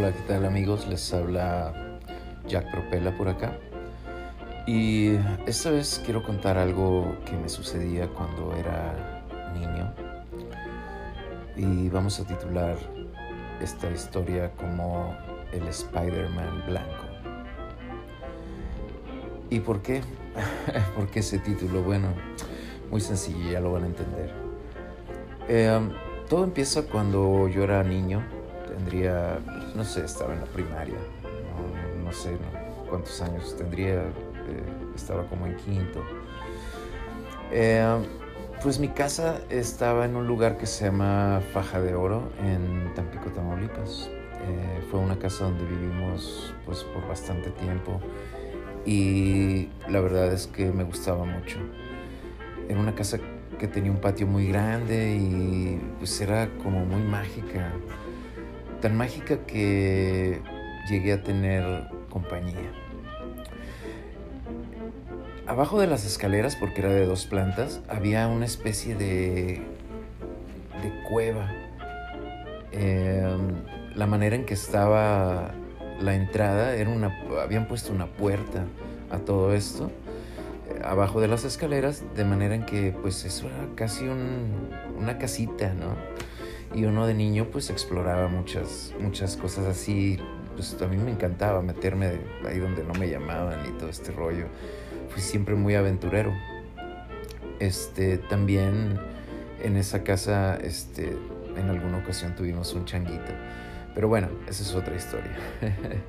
Hola, ¿qué tal amigos? Les habla Jack Propela por acá. Y esta vez quiero contar algo que me sucedía cuando era niño. Y vamos a titular esta historia como el Spider-Man blanco. ¿Y por qué? ¿Por qué ese título? Bueno, muy sencillo, ya lo van a entender. Eh, todo empieza cuando yo era niño, tendría, no sé, estaba en la primaria, no, sé cuántos años tendría, eh, estaba como en quinto. Eh, pues mi casa estaba en un lugar que se llama Faja de Oro, en Tampico, Tamaulipas. Eh, fue una casa donde vivimos pues por bastante tiempo y la verdad es que me gustaba mucho. Era una casa que tenía un patio muy grande y pues era como muy mágica. Tan mágica que llegué a tener compañía. Abajo de las escaleras, porque era de dos plantas, había una especie de, de cueva. Em, la manera en que estaba la entrada era una. habían puesto una puerta a todo esto eh, abajo de las escaleras, de manera en que pues eso era casi una casita, ¿no? Y uno de niño pues exploraba muchas, muchas cosas así, pues a mí me encantaba meterme ahí donde no me llamaban y todo este rollo fui siempre muy aventurero. Este, también en esa casa, este, en alguna ocasión tuvimos un changuito. Pero bueno, esa es otra historia.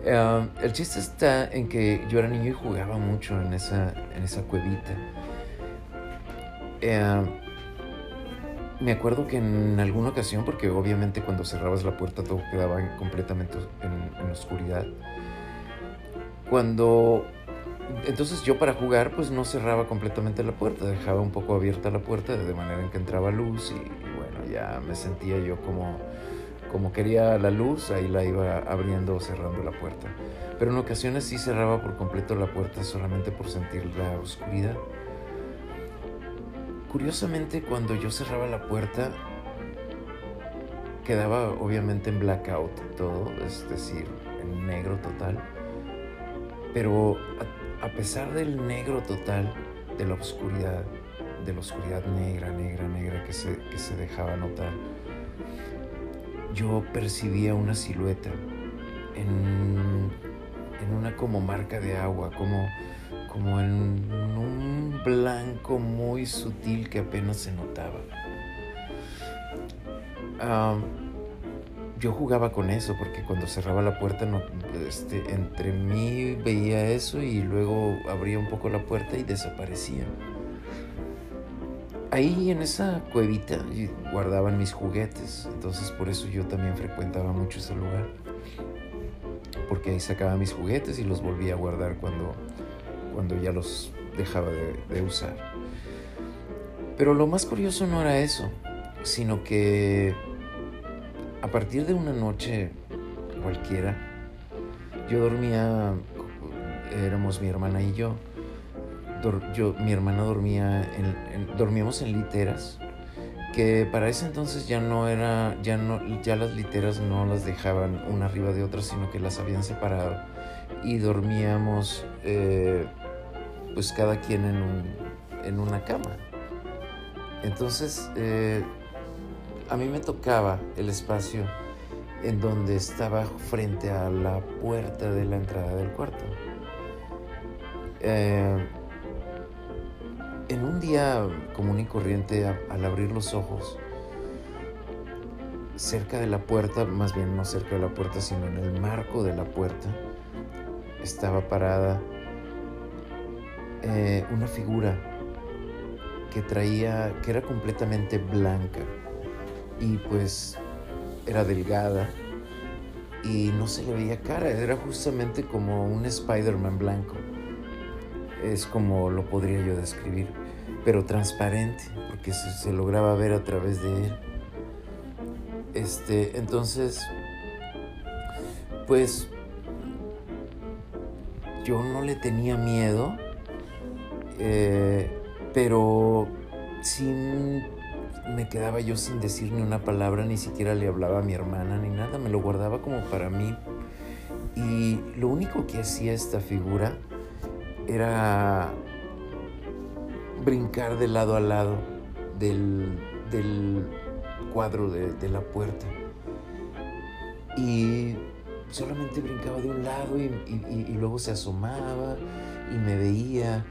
Um, el chiste está en que yo era niño y jugaba mucho en esa, en esa cuevita. Um, me acuerdo que en alguna ocasión, porque obviamente cuando cerrabas la puerta todo quedaba completamente en, en oscuridad, cuando entonces yo para jugar pues no cerraba completamente la puerta, dejaba un poco abierta la puerta de manera en que entraba luz y, bueno, ya me sentía yo como, como quería la luz, ahí la iba abriendo o cerrando la puerta. Pero en ocasiones sí cerraba por completo la puerta solamente por sentir la oscuridad. Curiosamente cuando yo cerraba la puerta quedaba obviamente en blackout todo, es decir, en negro total. Pero a pesar del negro total, de la oscuridad, de la oscuridad negra, negra, negra que se, que se dejaba notar, yo percibía una silueta en, en una como marca de agua, como, como en un blanco muy sutil que apenas se notaba. Ah, yo jugaba con eso porque cuando cerraba la puerta no, este, entre mí veía eso y luego abría un poco la puerta y desaparecía. Ahí en esa cuevita guardaban mis juguetes, entonces por eso yo también frecuentaba mucho ese lugar. Porque ahí sacaba mis juguetes y los volvía a guardar cuando, cuando ya los dejaba de usar. Pero lo más curioso no era eso, sino que a partir de una noche cualquiera, yo dormía, éramos mi hermana y yo, yo mi hermana dormía, en, dormíamos en literas, que para ese entonces ya no era, ya no, ya las literas no las dejaban una arriba de otra, sino que las habían separado y dormíamos, eh, pues cada quien en, un, en una cama. Entonces, eh, a mí me tocaba el espacio en donde estaba frente a la puerta de la entrada del cuarto. Eh, en un día común y corriente, al abrir los ojos, cerca de la puerta, más bien no cerca de la puerta, sino en el marco de la puerta, estaba parada eh, una figura que traía, que era completamente blanca y pues era delgada y no se le veía cara, era justamente como un Spider-Man blanco. Es como lo podría yo describir, pero transparente, porque se, lograba ver a través de él. Este, entonces, pues yo no le tenía miedo, eh, pero sin me quedaba yo sin decir ni una palabra, ni siquiera le hablaba a mi hermana ni nada, me lo guardaba como para mí. Y lo único que hacía esta figura era brincar de lado a lado del, cuadro de, la puerta. Y solamente brincaba de un lado y, luego se asomaba y me veía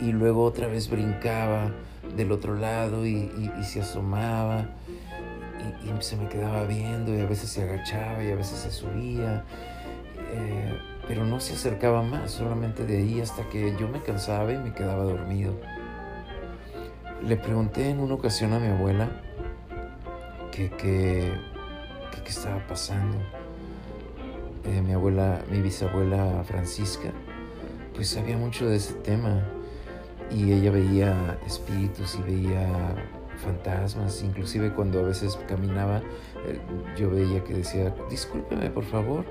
y, luego otra vez brincaba del otro lado y, se asomaba y, se me quedaba viendo y a veces se agachaba y a veces se subía. Eh, pero no se acercaba más, solamente de ahí hasta que yo me cansaba y me quedaba dormido. Le pregunté en una ocasión a mi abuela qué que, estaba pasando. Eh, mi abuela, mi bisabuela Francisca, pues sabía mucho de ese tema y ella veía espíritus y veía fantasmas, inclusive cuando a veces caminaba, eh, yo veía que decía, discúlpeme por favor,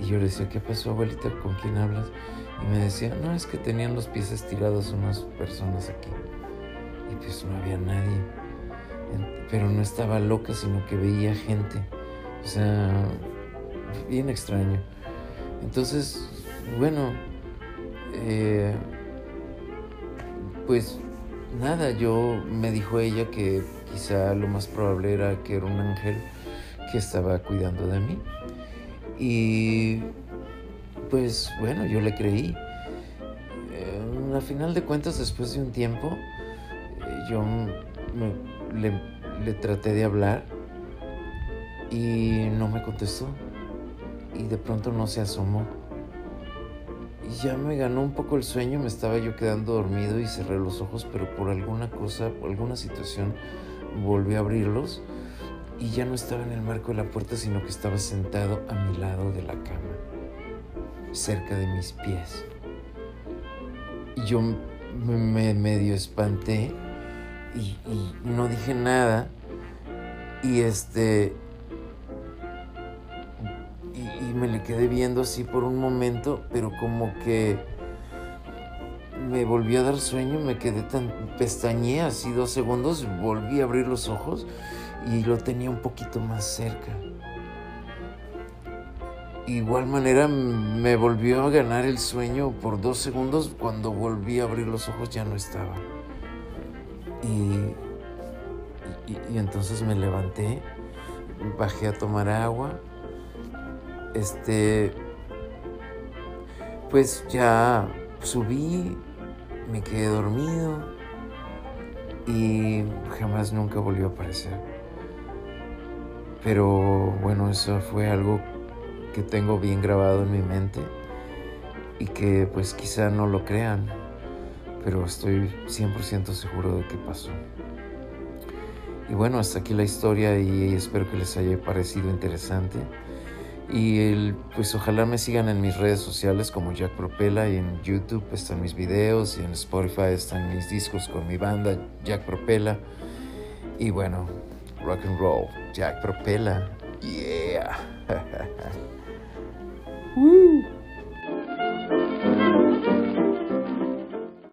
y yo le decía, ¿qué pasó abuelita? ¿Con quién hablas? Y me decía, no, es que tenían los pies estirados unas personas aquí. Y pues no había nadie. Pero no estaba loca, sino que veía gente. O sea, bien extraño. Entonces, bueno, eh, pues nada, yo me dijo ella que quizá lo más probable era que era un ángel que estaba cuidando de mí. Y pues bueno, yo le creí. Eh, a final de cuentas, después de un tiempo, eh, yo le, le traté de hablar y no me contestó. Y de pronto no se asomó. Y ya me ganó un poco el sueño, me estaba yo quedando dormido y cerré los ojos, pero por alguna cosa, por alguna situación, volví a abrirlos y ya no estaba en el marco de la puerta, sino que estaba sentado a mi lado de la cama, cerca de mis pies. Y yo me medio espanté y, no dije nada. Y este. Y, me le quedé viendo así por un momento, pero como que me volví a dar sueño, me quedé tan pestañé así dos segundos, volví a abrir los ojos y lo tenía un poquito más cerca. Igual manera me volvió a ganar el sueño por dos segundos. Cuando volví a abrir los ojos ya no estaba. Y, y, entonces me levanté, bajé a tomar agua. Este, pues ya subí, me quedé dormido y jamás nunca volvió a aparecer. Pero bueno, eso fue algo que tengo bien grabado en mi mente y que pues quizá no lo crean, pero estoy 100% seguro de que pasó. Y bueno, hasta aquí la historia y espero que les haya parecido interesante. Y pues ojalá me sigan en mis redes sociales como Jack Propela y en YouTube están mis videos y en Spotify están mis discos con mi banda Jack Propela. Y bueno, rock and roll. Jack Propela. Yeah. Woo.